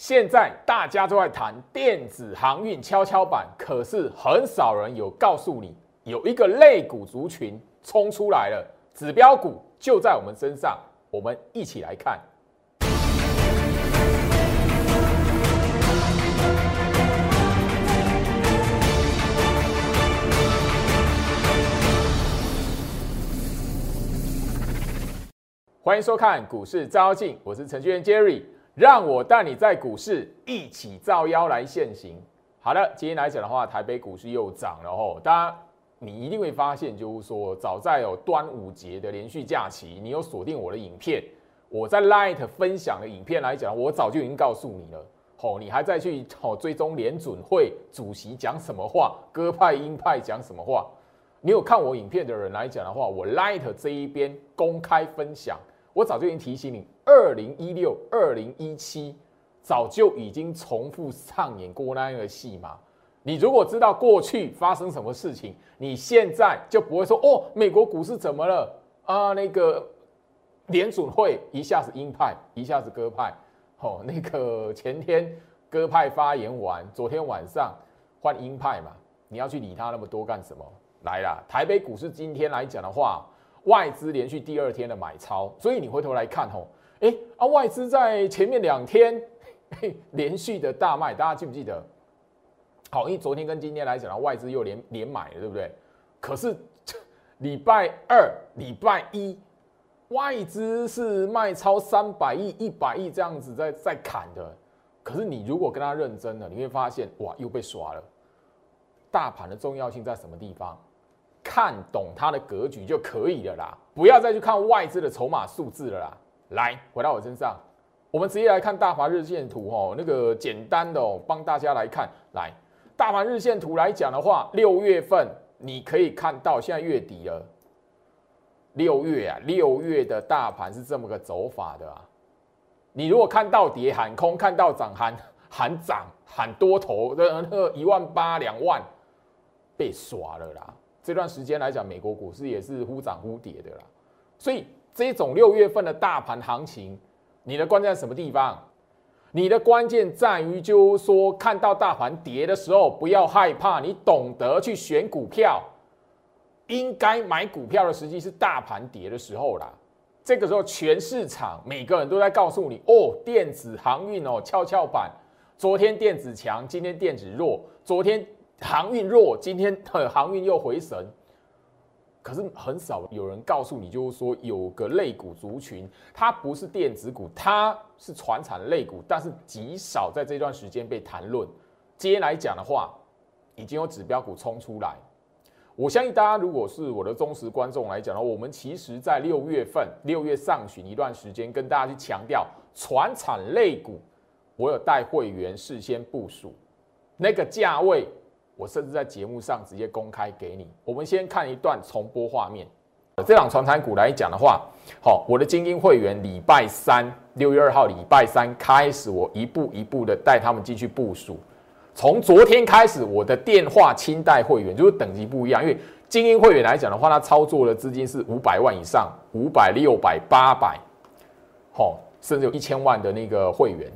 现在大家都在谈电子航运跷跷板，可是很少人有告诉你，有一个类股族群冲出来了，指标股就在我们身上，我们一起来看。欢迎收看股市招镜，我是程序员 Jerry，让我带你在股市一起造妖来现行。好的，今天来讲的话，台北股市又涨了吼。当然，你一定会发现，就是说，早在有端午节的连续假期，你有锁定我的影片，我在 Light 分享的影片来讲，我早就已经告诉你了。吼，你还在去吼追踪联准会主席讲什么话，鸽派鹰派讲什么话？你有看我影片的人来讲的话，我 Light 这一边公开分享。我早就已经提醒你，二零一六、二零一七早就已经重复上演过那样的戏码。你如果知道过去发生什么事情，你现在就不会说哦，美国股市怎么了啊？那个联准会一下子鹰派，一下子鸽派。哦，那个前天鸽派发言完，昨天晚上换鹰派嘛？你要去理他那么多干什么？来啦，台北股市今天来讲的话。外资连续第二天的买超，所以你回头来看吼，哎啊，外资在前面两天连续的大卖，大家记不记得？好，因为昨天跟今天来讲，外资又连连买了，对不对？可是 礼拜二、礼拜一，外资是卖超三百亿、一百亿这样子在在砍的。可是你如果跟他认真了，你会发现，哇，又被刷了。大盘的重要性在什么地方？看懂它的格局就可以了啦，不要再去看外资的筹码数字了啦。来，回到我身上，我们直接来看大华日线图哦。那个简单的哦，帮大家来看。来，大盘日线图来讲的话，六月份你可以看到，现在月底了。六月啊，六月的大盘是这么个走法的啊。你如果看到跌喊空，看到涨喊 喊涨喊多头的那个一万八两万，被耍了啦。这段时间来讲，美国股市也是忽涨忽跌的啦，所以这种六月份的大盘行情，你的关键在什么地方？你的关键在于，就是说看到大盘跌的时候，不要害怕，你懂得去选股票，应该买股票的时机是大盘跌的时候啦。这个时候，全市场每个人都在告诉你，哦，电子航运哦，跷跷板，昨天电子强，今天电子弱，昨天。航运弱，今天航运又回神，可是很少有人告诉你，就是说有个类股族群，它不是电子股，它是船产类股，但是极少在这段时间被谈论。今天来讲的话，已经有指标股冲出来。我相信大家如果是我的忠实观众来讲的话，我们其实在六月份、六月上旬一段时间，跟大家去强调船产类股，我有带会员事先部署那个价位。我甚至在节目上直接公开给你。我们先看一段重播画面。这档传产股来讲的话，好，我的精英会员礼拜三六月二号礼拜三开始，我一步一步的带他们进去部署。从昨天开始，我的电话清代会员就是等级不一样，因为精英会员来讲的话，他操作的资金是五百万以上，五百、六百、八百，好，甚至有一千万的那个会员。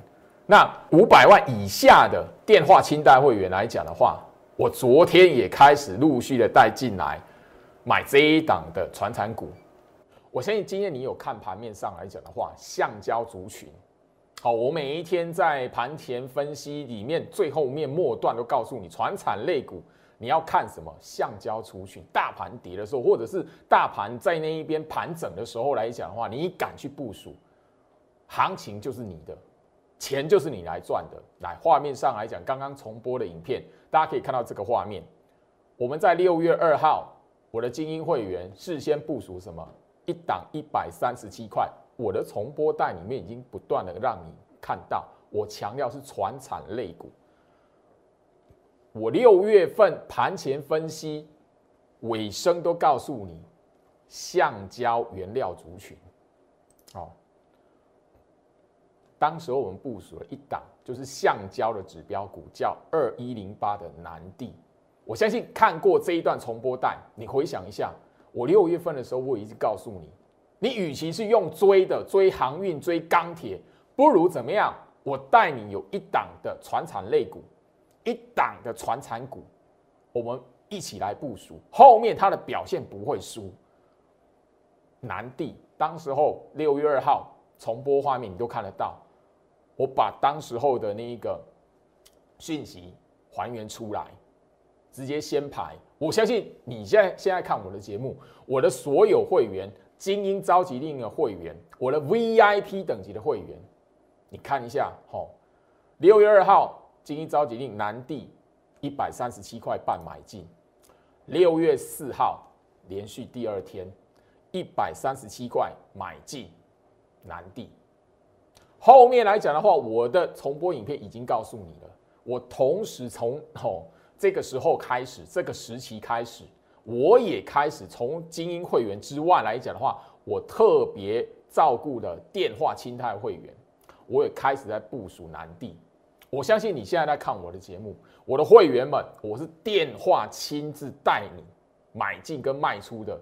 那五百万以下的电话清代会员来讲的话，我昨天也开始陆续的带进来买这一档的传产股。我相信今天你有看盘面上来讲的话，橡胶族群。好，我每一天在盘前分析里面最后面末段都告诉你，传产类股你要看什么？橡胶族群。大盘跌的时候，或者是大盘在那一边盘整的时候来讲的话，你敢去部署，行情就是你的。钱就是你来赚的。来，画面上来讲，刚刚重播的影片，大家可以看到这个画面。我们在六月二号，我的精英会员事先部署什么？一档一百三十七块，我的重播带里面已经不断的让你看到，我强调是传产类股。我六月份盘前分析尾声都告诉你，橡胶原料族群，哦。当时候我们部署了一档，就是橡胶的指标股，叫二一零八的南地。我相信看过这一段重播带，你回想一下，我六月份的时候，我已经告诉你，你与其是用追的追航运、追钢铁，不如怎么样我带你有一档的船产类股，一档的船产股，我们一起来部署，后面它的表现不会输。南地当时候六月二号重播画面，你都看得到。我把当时候的那一个讯息还原出来，直接先排。我相信你现在现在看我的节目，我的所有会员、精英召集令的会员，我的 VIP 等级的会员，你看一下，吼，六月二号精英召集令南地一百三十七块半买进，六月四号连续第二天。一百三十七块买进南地，后面来讲的话，我的重播影片已经告诉你了。我同时从哦这个时候开始，这个时期开始，我也开始从精英会员之外来讲的话，我特别照顾的电话清泰会员，我也开始在部署南地。我相信你现在在看我的节目，我的会员们，我是电话亲自带你买进跟卖出的。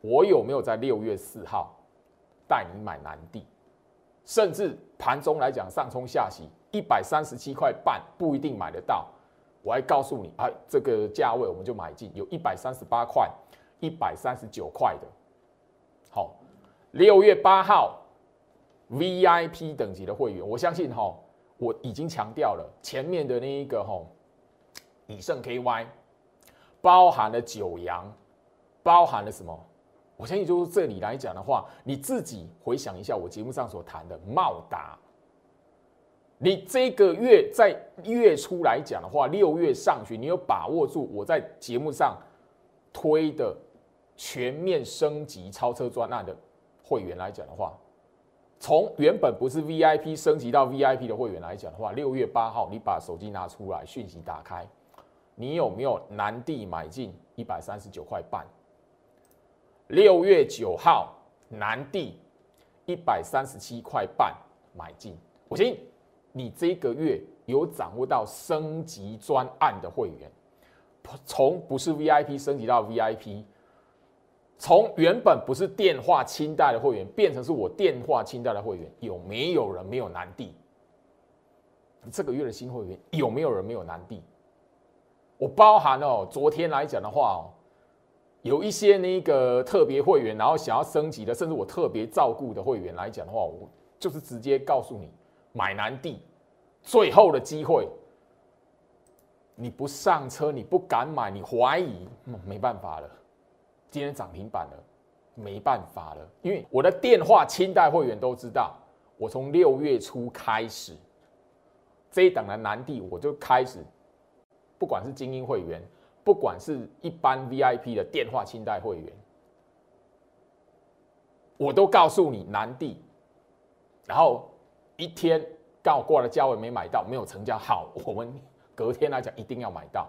我有没有在六月四号带你买南地？甚至盘中来讲，上冲下洗，一百三十七块半不一定买得到。我还告诉你，哎，这个价位我们就买进，有一百三十八块、一百三十九块的。好，六月八号 VIP 等级的会员，我相信哈，我已经强调了前面的那一个哈，以盛 KY 包含了九阳，包含了什么？我相信，就是这里来讲的话，你自己回想一下我节目上所谈的茂达。你这个月在月初来讲的话，六月上旬，你有把握住我在节目上推的全面升级超车专案的会员来讲的话，从原本不是 VIP 升级到 VIP 的会员来讲的话，六月八号你把手机拿出来，讯息打开，你有没有南地买进一百三十九块半？六月九号，南地一百三十七块半买进。我信你这个月有掌握到升级专案的会员，从不是 VIP 升级到 VIP，从原本不是电话清代的会员变成是我电话清代的会员，有没有人没有南地？这个月的新会员有没有人没有南地？我包含哦，昨天来讲的话哦。有一些那个特别会员，然后想要升级的，甚至我特别照顾的会员来讲的话，我就是直接告诉你买南地，最后的机会，你不上车，你不敢买，你怀疑，没办法了，今天涨停板了，没办法了，因为我的电话清代会员都知道，我从六月初开始，这一档的南地我就开始，不管是精英会员。不管是一般 VIP 的电话清代会员，我都告诉你南地，然后一天刚好过了价位没买到，没有成交，好，我们隔天来讲一定要买到。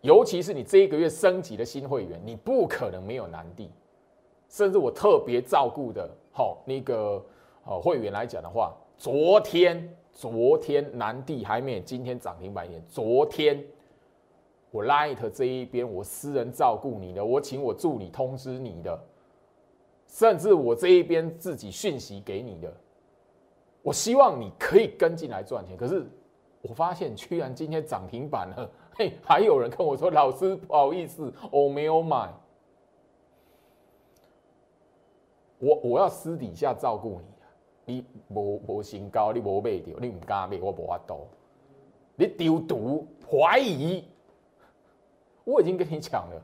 尤其是你这一个月升级的新会员，你不可能没有南地，甚至我特别照顾的，好那个呃会员来讲的话，昨天昨天南地还没有今天涨停板点，昨天。我 Light 这一边，我私人照顾你的，我请我助理通知你的，甚至我这一边自己讯息给你的，我希望你可以跟进来赚钱。可是我发现，居然今天涨停板了，嘿，还有人跟我说：“老师，不好意思，我没有买。”我我要私底下照顾你，你无无身高，你无买掉，你唔敢买，我无法度。你丢毒怀疑。我已经跟你讲了，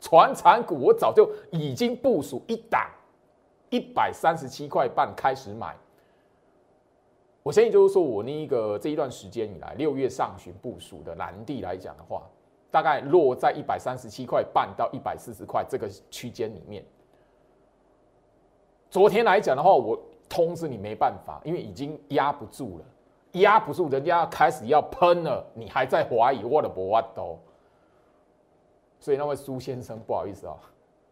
船产股我早就已经部署一档，一百三十七块半开始买。我相信就是说我那一个这一段时间以来，六月上旬部署的蓝地来讲的话，大概落在一百三十七块半到一百四十块这个区间里面。昨天来讲的话，我通知你没办法，因为已经压不住了，压不住，人家开始要喷了，你还在怀疑我的博瓦多。所以那位苏先生，不好意思啊，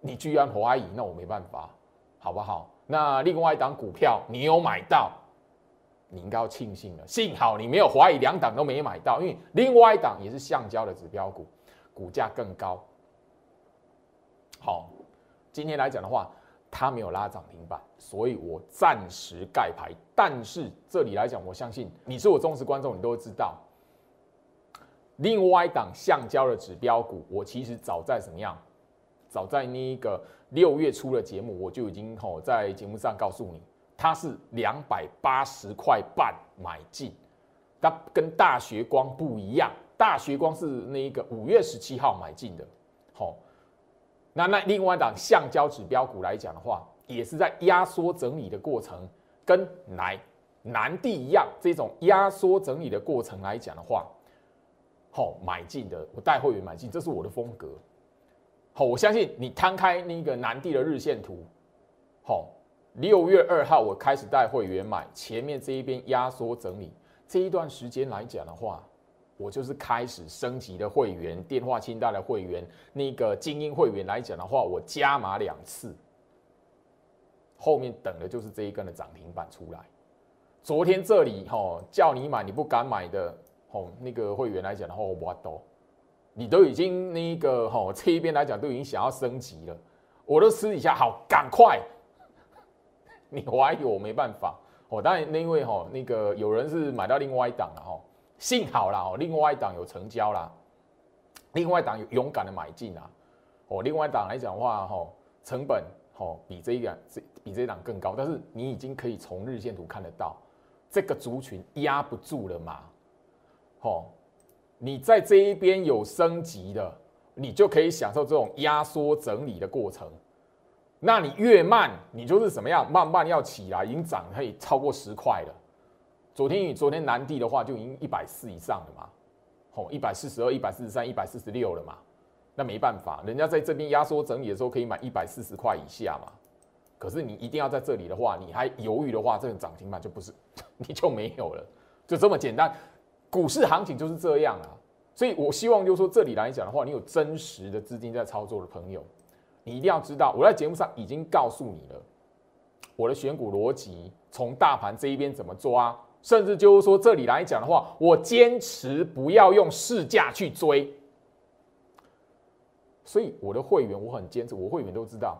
你居然怀疑，那我没办法，好不好？那另外一档股票你有买到，你应该要庆幸了，幸好你没有怀疑，两档都没买到，因为另外一档也是橡胶的指标股，股价更高。好，今天来讲的话，它没有拉涨停板，所以我暂时盖牌。但是这里来讲，我相信你是我忠实观众，你都知道。另外一档橡胶的指标股，我其实早在怎么样？早在那一个六月初的节目，我就已经吼在节目上告诉你，它是两百八十块半买进。它跟大学光不一样，大学光是那一个五月十七号买进的。好，那那另外一档橡胶指标股来讲的话，也是在压缩整理的过程，跟来南地一样，这种压缩整理的过程来讲的话。好买进的，我带会员买进，这是我的风格。好，我相信你摊开那个南地的日线图。好，六月二号我开始带会员买，前面这一边压缩整理这一段时间来讲的话，我就是开始升级的会员，电话清单的会员，那个精英会员来讲的话，我加码两次。后面等的就是这一根的涨停板出来。昨天这里哈叫你买你不敢买的。哦，那个会员来讲的话，我都，你都已经那个哈这一边来讲都已经想要升级了，我都私底下好赶快，你怀疑我没办法。哦。当然那因为哈那个有人是买到另外一档了哈，幸好啦哦，另外一档有成交啦，另外一档有勇敢的买进啊，哦，另外一档来讲的话哈，成本哈比这一档这比这一档更高，但是你已经可以从日线图看得到，这个族群压不住了嘛。哦，你在这一边有升级的，你就可以享受这种压缩整理的过程。那你越慢，你就是怎么样？慢慢要起来，已经涨可以超过十块了。昨天与昨天南地的话就已经一百四以上了嘛，哦，一百四十二、一百四十三、一百四十六了嘛。那没办法，人家在这边压缩整理的时候可以买一百四十块以下嘛。可是你一定要在这里的话，你还犹豫的话，这个涨停板就不是，你就没有了，就这么简单。股市行情就是这样啊，所以我希望就是说这里来讲的话，你有真实的资金在操作的朋友，你一定要知道，我在节目上已经告诉你了，我的选股逻辑，从大盘这一边怎么抓，甚至就是说这里来讲的话，我坚持不要用市价去追，所以我的会员我很坚持，我会员都知道，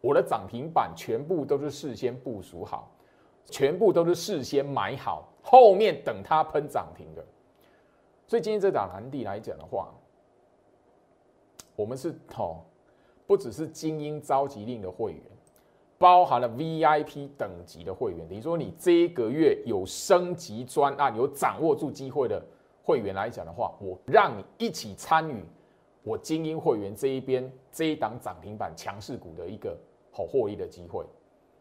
我的涨停板全部都是事先部署好，全部都是事先买好。后面等它喷涨停的，所以今天这档蓝地来讲的话，我们是哦，不只是精英召集令的会员，包含了 VIP 等级的会员。等于说你这一个月有升级专案、有掌握住机会的会员来讲的话，我让你一起参与我精英会员这一边这一档涨停板强势股的一个好获利的机会，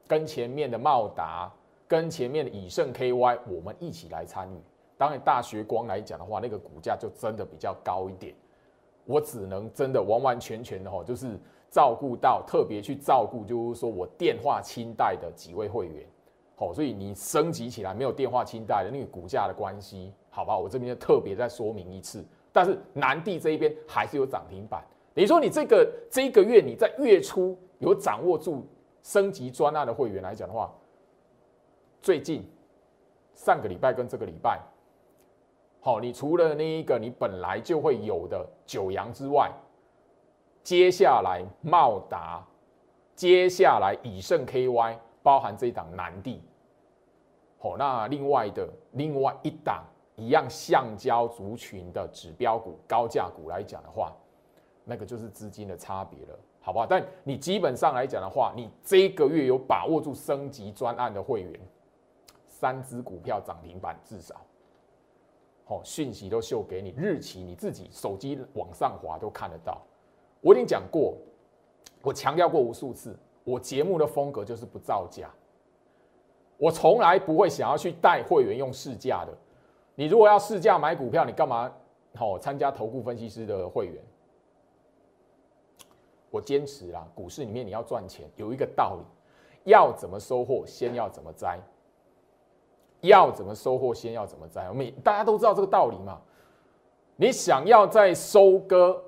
跟前面的茂达。跟前面的以盛 KY，我们一起来参与。当然，大学光来讲的话，那个股价就真的比较高一点。我只能真的完完全全的哈，就是照顾到特别去照顾，就是说我电话清贷的几位会员。好，所以你升级起来没有电话清贷的那个股价的关系，好吧？我这边就特别再说明一次。但是南地这一边还是有涨停板。等于说你这个这一个月你在月初有掌握住升级专案的会员来讲的话。最近上个礼拜跟这个礼拜，好，你除了那一个你本来就会有的九阳之外，接下来茂达，接下来以盛 KY，包含这一档南地，好，那另外的另外一档一样橡胶族群的指标股、高价股来讲的话，那个就是资金的差别了，好不好？但你基本上来讲的话，你这个月有把握住升级专案的会员。三只股票涨停板至少，好讯息都秀给你，日期你自己手机往上滑都看得到。我已经讲过，我强调过无数次，我节目的风格就是不造假，我从来不会想要去带会员用市价的。你如果要市价买股票，你干嘛好参加投顾分析师的会员？我坚持啦，股市里面你要赚钱，有一个道理，要怎么收获，先要怎么摘。要怎么收获，先要怎么栽。我们大家都知道这个道理嘛。你想要在收割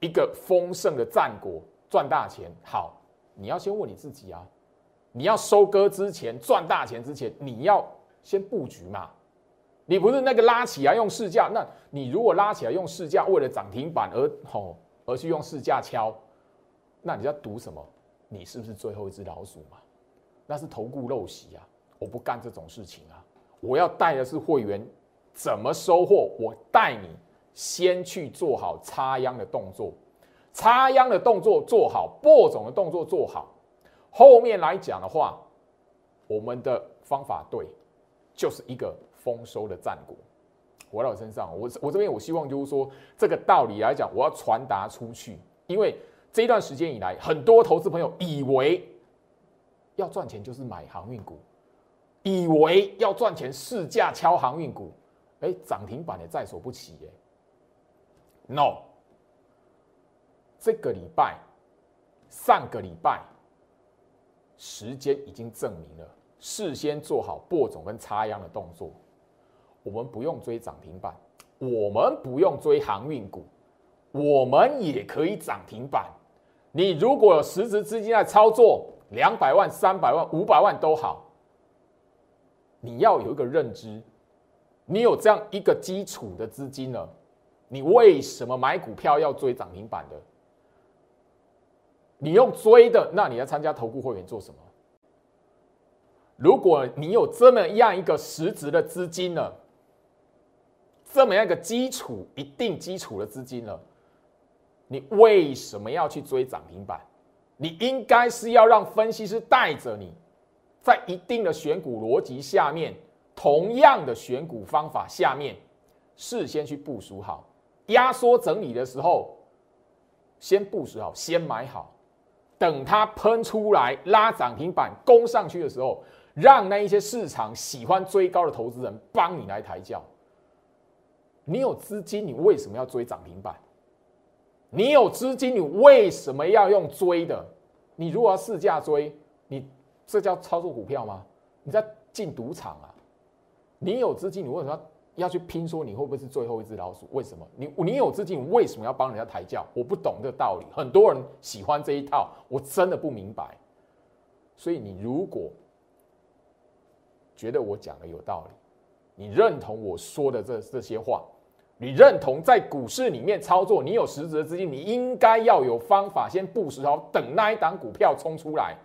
一个丰盛的战果赚大钱，好，你要先问你自己啊。你要收割之前赚大钱之前，你要先布局嘛。你不是那个拉起来用市价，那你如果拉起来用市价，为了涨停板而吼而去用市价敲，那你要赌什么？你是不是最后一只老鼠嘛？那是投顾陋习啊！我不干这种事情啊！我要带的是会员怎么收获，我带你先去做好插秧的动作，插秧的动作做好，播种的动作做好，后面来讲的话，我们的方法对，就是一个丰收的战果。回到我身上，我我这边我希望就是说，这个道理来讲，我要传达出去。因为这一段时间以来，很多投资朋友以为要赚钱就是买航运股，以为要赚钱市价敲航运股，哎，涨停板也在所不惜耶。No，这个礼拜、上个礼拜，时间已经证明了，事先做好播种跟插秧的动作。我们不用追涨停板，我们不用追航运股，我们也可以涨停板。你如果有实质资金在操作，两百万、三百万、五百万都好，你要有一个认知，你有这样一个基础的资金了，你为什么买股票要追涨停板的？你用追的，那你要参加投顾会员做什么？如果你有这么样一个实质的资金了？这么样一个基础，一定基础的资金了，你为什么要去追涨停板？你应该是要让分析师带着你，在一定的选股逻辑下面，同样的选股方法下面，事先去部署好，压缩整理的时候，先部署好，先买好，等它喷出来拉涨停板攻上去的时候，让那一些市场喜欢追高的投资人帮你来抬轿。你有资金，你为什么要追涨停板？你有资金，你为什么要用追的？你如果要市价追，这叫操作股票吗？你在进赌场啊！你有资金，你为什么要要去拼？说你会不会是最后一只老鼠？为什么？你你有资金，为什么要帮人家抬轿？我不懂这个道理。很多人喜欢这一套，我真的不明白。所以你如果觉得我讲的有道理，你认同我说的这这些话。你认同在股市里面操作，你有实质的资金，你应该要有方法先布局好，等那一档股票冲出来，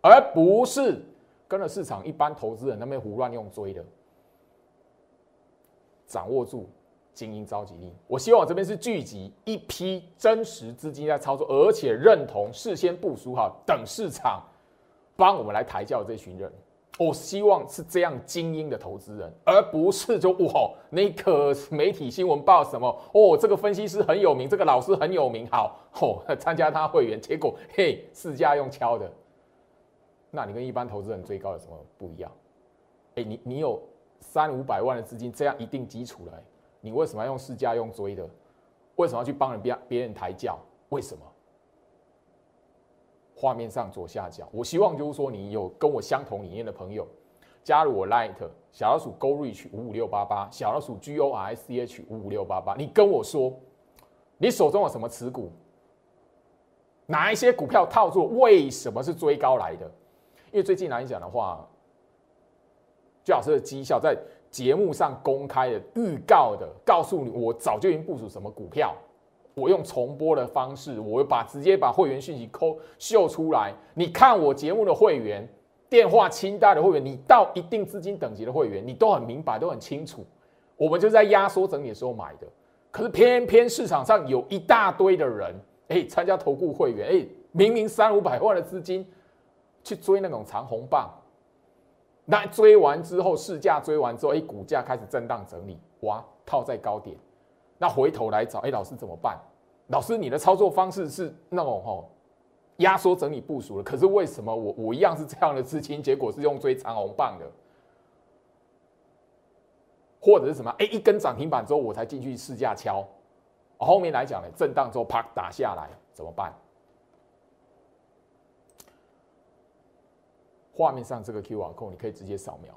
而不是跟着市场一般投资人那边胡乱用追的。掌握住精英召集力，我希望这边是聚集一批真实资金在操作，而且认同事先部署好，等市场帮我们来抬轿这群人。我希望是这样精英的投资人，而不是就哇，那个媒体新闻报什么哦，这个分析师很有名，这个老师很有名，好哦，参加他会员，结果嘿，市价用敲的，那你跟一般投资人追高有什么不一样？哎，你你有三五百万的资金，这样一定基础了，你为什么要用市价用追的？为什么要去帮人别别人抬轿？为什么？画面上左下角，我希望就是说你有跟我相同理念的朋友，加入我 Light 小老鼠 Go Reach 五五六八八，小老鼠 G O R C H 五五六八八，你跟我说，你手中有什么持股？哪一些股票套住？为什么是追高来的？因为最近来讲的话，最好是绩效在节目上公开的预告的，告诉你我早就已经部署什么股票。我用重播的方式，我把直接把会员讯息抠秀出来。你看我节目的会员电话清单的会员，你到一定资金等级的会员，你都很明白，都很清楚。我们就在压缩整理的时候买的，可是偏偏市场上有一大堆的人，哎，参加投顾会员，哎，明明三五百万的资金去追那种长红棒，那追完之后市价追完之后，哎，股价开始震荡整理，哇，套在高点。那回头来找，哎，老师怎么办？老师，你的操作方式是那种吼压缩整理部署了，可是为什么我我一样是这样的资金，结果是用追长红棒的，或者是什么？哎，一根涨停板之后我才进去试价敲，后面来讲呢，震荡之后啪打下来怎么办？画面上这个 Q R code 你可以直接扫描。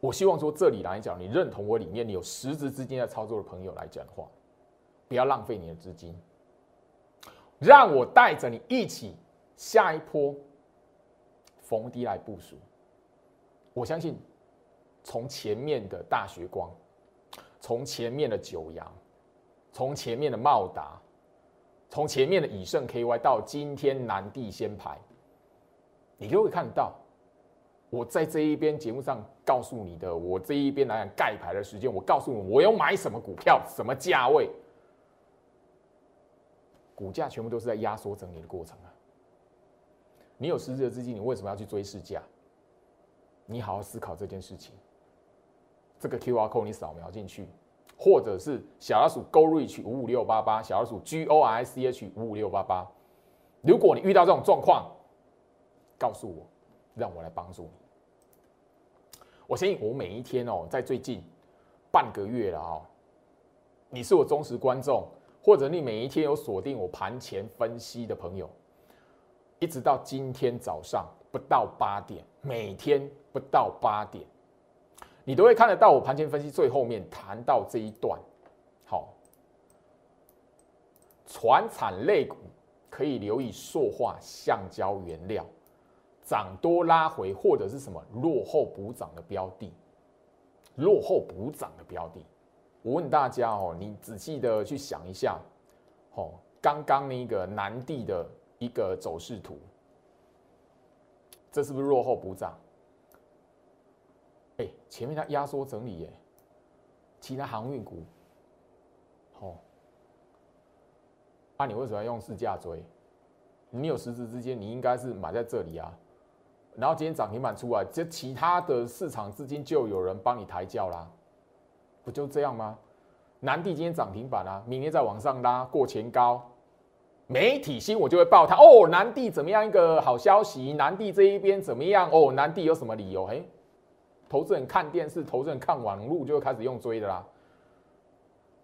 我希望说，这里来讲，你认同我理念，你有实质资金在操作的朋友来讲的话，不要浪费你的资金，让我带着你一起下一波逢低来部署。我相信，从前面的大学光，从前面的九阳，从前面的茂达，从前面的以盛 KY 到今天南地先排，你就会看到我在这一边节目上告诉你的，我这一边来讲盖牌的时间，我告诉你我要买什么股票，什么价位，股价全部都是在压缩整理的过程啊。你有实质的资金，你为什么要去追市价？你好好思考这件事情。这个 Q R code 你扫描进去，或者是小老鼠 Go Reach 五五六八八，小老鼠 G O R C H 五五六八八。如果你遇到这种状况，告诉我，让我来帮助你。我相信我每一天哦，在最近半个月了哦，你是我忠实观众，或者你每一天有锁定我盘前分析的朋友，一直到今天早上不到八点，每天不到八点。你都会看得到我盘前分析最后面谈到这一段，好，船产类股可以留意塑化橡胶原料涨多拉回或者是什么落后补涨的标的，落后补涨的标的，我问大家哦，你仔细的去想一下，哦，刚刚那个南地的一个走势图，这是不是落后补涨？哎，前面它压缩整理耶，其他航运股，哦，啊，你为什么要用市价追？你有实质之间，你应该是买在这里啊。然后今天涨停板出来，这其他的市场资金就有人帮你抬轿啦，不就这样吗？南地今天涨停板啊，明天再往上拉过前高，媒体新我就会报它哦，南地怎么样一个好消息？南地这一边怎么样？哦，南地有什么理由？嘿。投资人看电视，投资人看网络，就会开始用追的啦。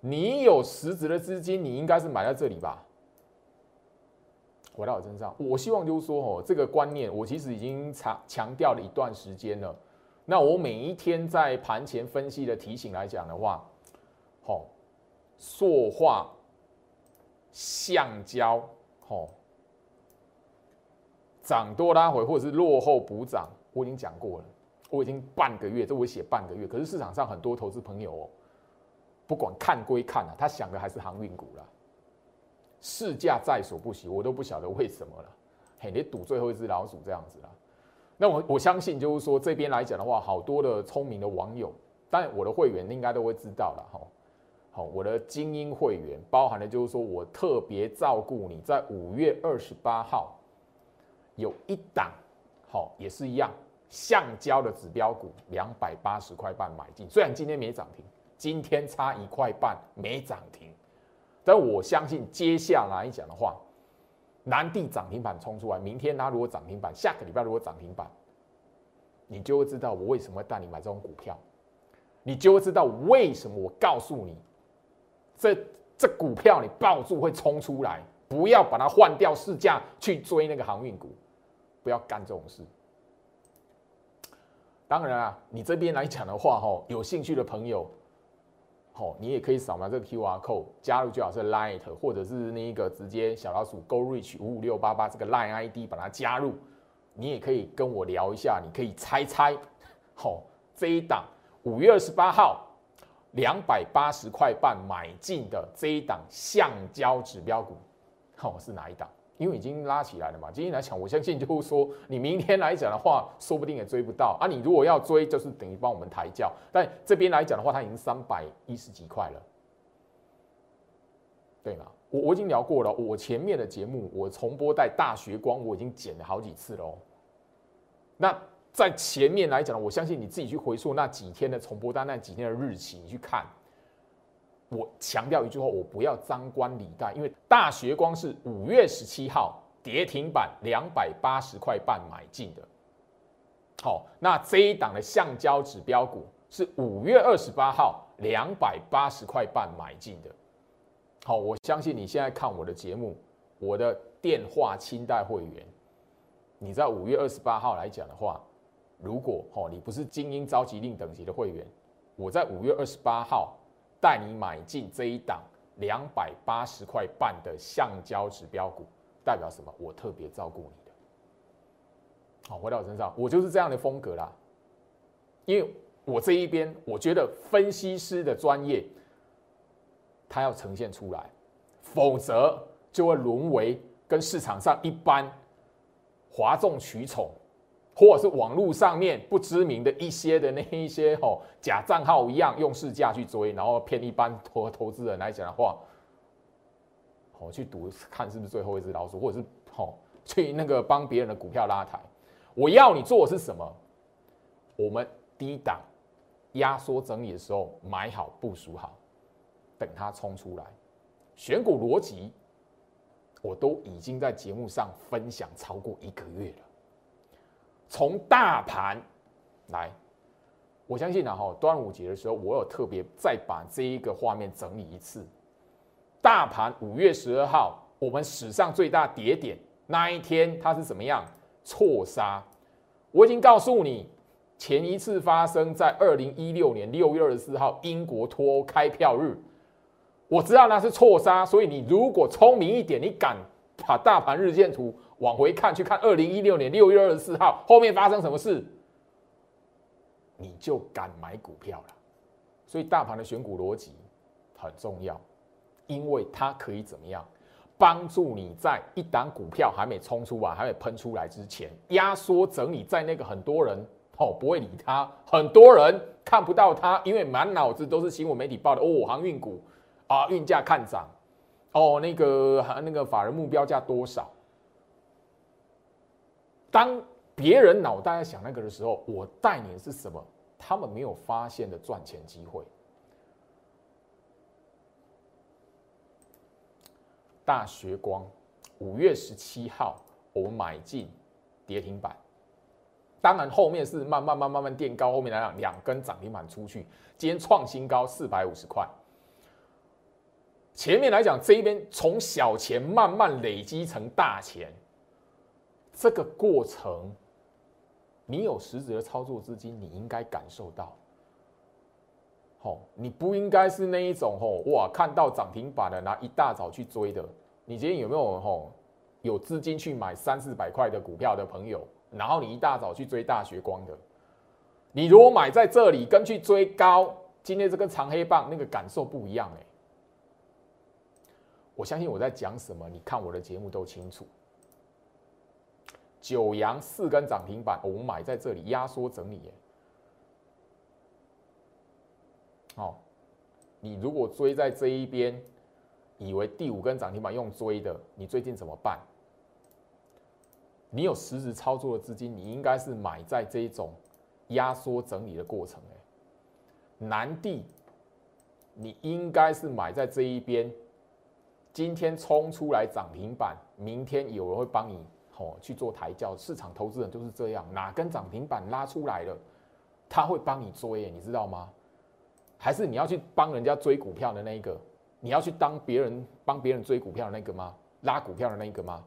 你有实质的资金，你应该是买在这里吧？回到我身上，我希望就是说，哦，这个观念我其实已经强强调了一段时间了。那我每一天在盘前分析的提醒来讲的话，好，塑化、橡胶，好，涨多拉回或者是落后补涨，我已经讲过了。我已经半个月，这我写半个月，可是市场上很多投资朋友哦，不管看归看啊，他想的还是航运股啦。市价在所不惜，我都不晓得为什么了。嘿，你赌最后一只老鼠这样子啦。那我我相信就是说这边来讲的话，好多的聪明的网友，但我的会员应该都会知道了哈。好，我的精英会员包含的就是说我特别照顾你在五月二十八号有一档，好也是一样。橡胶的指标股两百八十块半买进，虽然今天没涨停，今天差一块半没涨停，但我相信接下来讲的话，南地涨停板冲出来，明天它如果涨停板，下个礼拜如果涨停板，你就会知道我为什么带你买这种股票，你就会知道为什么我告诉你，这这股票你抱住会冲出来，不要把它换掉市价去追那个航运股，不要干这种事。当然啊，你这边来讲的话，哈，有兴趣的朋友，好，你也可以扫描这个 Q R code 加入，最好是 Light，或者是那个直接小老鼠 Go Reach 五五六八八这个 Line ID 把它加入，你也可以跟我聊一下，你可以猜猜，好，这一档五月二十八号两百八十块半买进的这一档橡胶指标股，好是哪一档？因为已经拉起来了嘛，今天来讲，我相信就是说，你明天来讲的话，说不定也追不到啊。你如果要追，就是等于帮我们抬轿。但这边来讲的话，它已经三百一十几块了，对吗？我我已经聊过了，我前面的节目我重播带大学光，我已经剪了好几次喽。那在前面来讲，我相信你自己去回溯那几天的重播单，那几天的日期，你去看。我强调一句话，我不要张冠李戴，因为大学光是五月十七号跌停板两百八十块半买进的。好，那这一档的橡胶指标股是五月二十八号两百八十块半买进的。好，我相信你现在看我的节目，我的电话清代会员，你在五月二十八号来讲的话，如果哦你不是精英召集令等级的会员，我在五月二十八号。带你买进这一档两百八十块半的橡胶指标股，代表什么？我特别照顾你的。好，回到我身上，我就是这样的风格啦。因为我这一边，我觉得分析师的专业，他要呈现出来，否则就会沦为跟市场上一般哗众取宠、或者是网络上面不知名的一些的那一些哦假账号一样用市价去追，然后骗一般投投资人来讲的话，哦去赌看是不是最后一只老鼠，或者是哦去那个帮别人的股票拉抬。我要你做的是什么？我们低档压缩整理的时候买好部署好，等它冲出来，选股逻辑我都已经在节目上分享超过一个月了。从大盘来，我相信啊哈，端午节的时候，我有特别再把这一个画面整理一次。大盘五月十二号，我们史上最大跌点那一天，它是怎么样错杀？我已经告诉你，前一次发生在二零一六年六月二十四号，英国脱欧开票日。我知道那是错杀，所以你如果聪明一点，你敢把大盘日线图。往回看，去看二零一六年六月二十四号后面发生什么事，你就敢买股票了。所以大盘的选股逻辑很重要，因为它可以怎么样帮助你在一档股票还没冲出来、还没喷出来之前，压缩整理在那个很多人哦不会理它，很多人看不到它，因为满脑子都是新闻媒体报的哦，航运股啊运价看涨，哦那个那个法人目标价多少。当别人脑袋在想那个的时候，我带你的是什么？他们没有发现的赚钱机会。大学光五月十七号，我们买进跌停板。当然后面是慢慢慢慢慢垫高，后面来讲两根涨停板出去，今天创新高四百五十块。前面来讲这一边从小钱慢慢累积成大钱。这个过程，你有实质的操作资金，你应该感受到。吼，你不应该是那一种吼哇，看到涨停板的，拿一大早去追的。你今天有没有吼有资金去买三四百块的股票的朋友？然后你一大早去追大学光的，你如果买在这里，跟去追高，今天这根长黑棒那个感受不一样哎。我相信我在讲什么，你看我的节目都清楚。九阳四根涨停板，我们买在这里压缩整理耶。好，你如果追在这一边，以为第五根涨停板用追的，你最近怎么办？你有实质操作的资金，你应该是买在这一种压缩整理的过程。哎，南地，你应该是买在这一边，今天冲出来涨停板，明天有人会帮你。哦，去做抬轿，市场投资人就是这样，哪根涨停板拉出来了，他会帮你追，你知道吗？还是你要去帮人家追股票的那一个？你要去当别人帮别人追股票的那个吗？拉股票的那一个吗？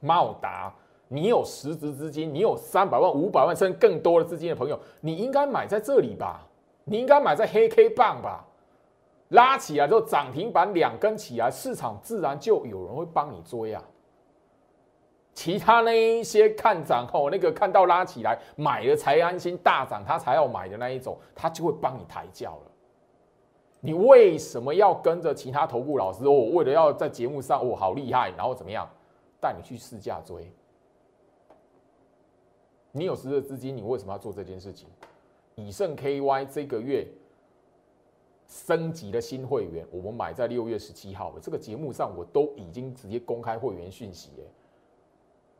茂达，你有实质资金，你有三百万、五百万甚至更多的资金的朋友，你应该买在这里吧？你应该买在黑 K 棒吧？拉起来之后涨停板两根起来，市场自然就有人会帮你追啊。其他那一些看涨后，那个看到拉起来买了才安心，大涨他才要买的那一种，他就会帮你抬轿了。你为什么要跟着其他投顾老师？哦，为了要在节目上哦好厉害，然后怎么样带你去试驾追？你有实质资金，你为什么要做这件事情？以盛 KY 这个月升级的新会员，我们买在六月十七号的这个节目上，我都已经直接公开会员讯息耶。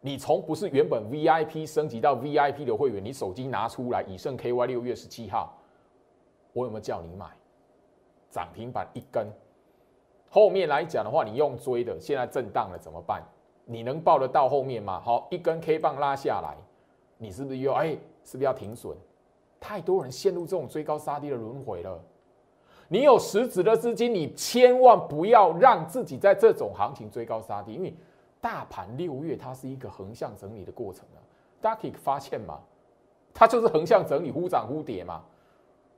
你从不是原本 VIP 升级到 VIP 的会员，你手机拿出来，以盛 KY 六月十七号，我有没有叫你买涨停板一根？后面来讲的话，你用追的，现在震荡了怎么办？你能抱得到后面吗？好，一根 K 棒拉下来，你是不是又哎，是不是要停损？太多人陷入这种追高杀低的轮回了。你有实质的资金，你千万不要让自己在这种行情追高杀低，因为。大盘六月它是一个横向整理的过程啊，大家可以发现吗，它就是横向整理，忽涨忽跌嘛。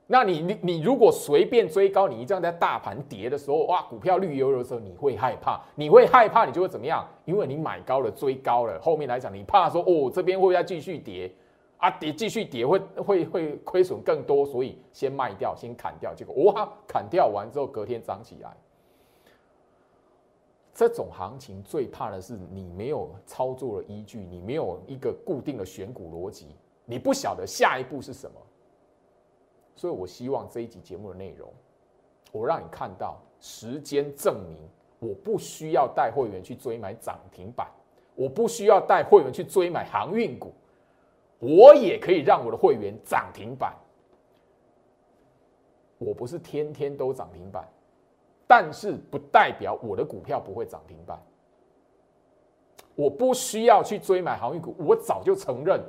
那你你你如果随便追高，你这样在大盘跌的时候，哇，股票绿油油的时候，你会害怕，你会害怕，你就会怎么样？因为你买高了，追高了，后面来讲，你怕说哦，这边会不会再继续跌啊？跌继续跌会会会亏损更多，所以先卖掉，先砍掉，结果哇，砍掉完之后隔天涨起来。这种行情最怕的是你没有操作的依据，你没有一个固定的选股逻辑，你不晓得下一步是什么。所以我希望这一集节目的内容，我让你看到时间证明，我不需要带会员去追买涨停板，我不需要带会员去追买航运股，我也可以让我的会员涨停板。我不是天天都涨停板。但是不代表我的股票不会涨停板。我不需要去追买航运股，我早就承认，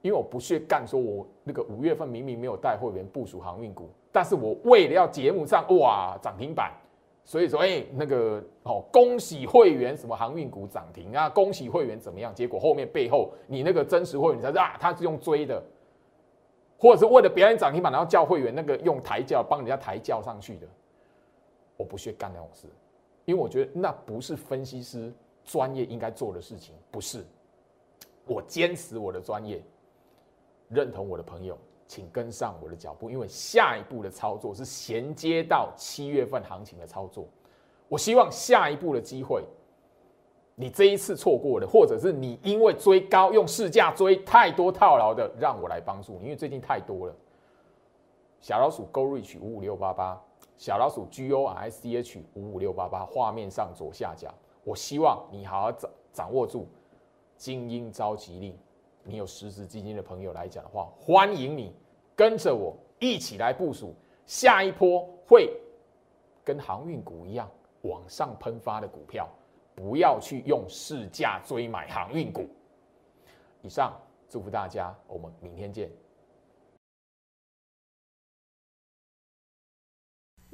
因为我不屑干，说我那个五月份明明没有带会员部署航运股，但是我为了要节目上哇涨停板，所以说哎那个哦恭喜会员什么航运股涨停啊，恭喜会员怎么样？结果后面背后你那个真实会员才啊他是用追的，或者是为了表演涨停板，然后叫会员那个用抬轿帮人家抬轿上去的。我不屑干那种事，因为我觉得那不是分析师专业应该做的事情，不是。我坚持我的专业，认同我的朋友，请跟上我的脚步，因为下一步的操作是衔接到七月份行情的操作。我希望下一步的机会，你这一次错过的，或者是你因为追高用市价追太多套牢的，让我来帮助你，因为最近太多了。小老鼠 Go Reach 五五六八八。小老鼠 G O R S C H 五五六八八，画面上左下角。我希望你好好掌掌握住精英召集令。你有实时基金的朋友来讲的话，欢迎你跟着我一起来部署下一波会跟航运股一样往上喷发的股票。不要去用市价追买航运股。以上，祝福大家，我们明天见。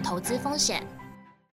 投资风险。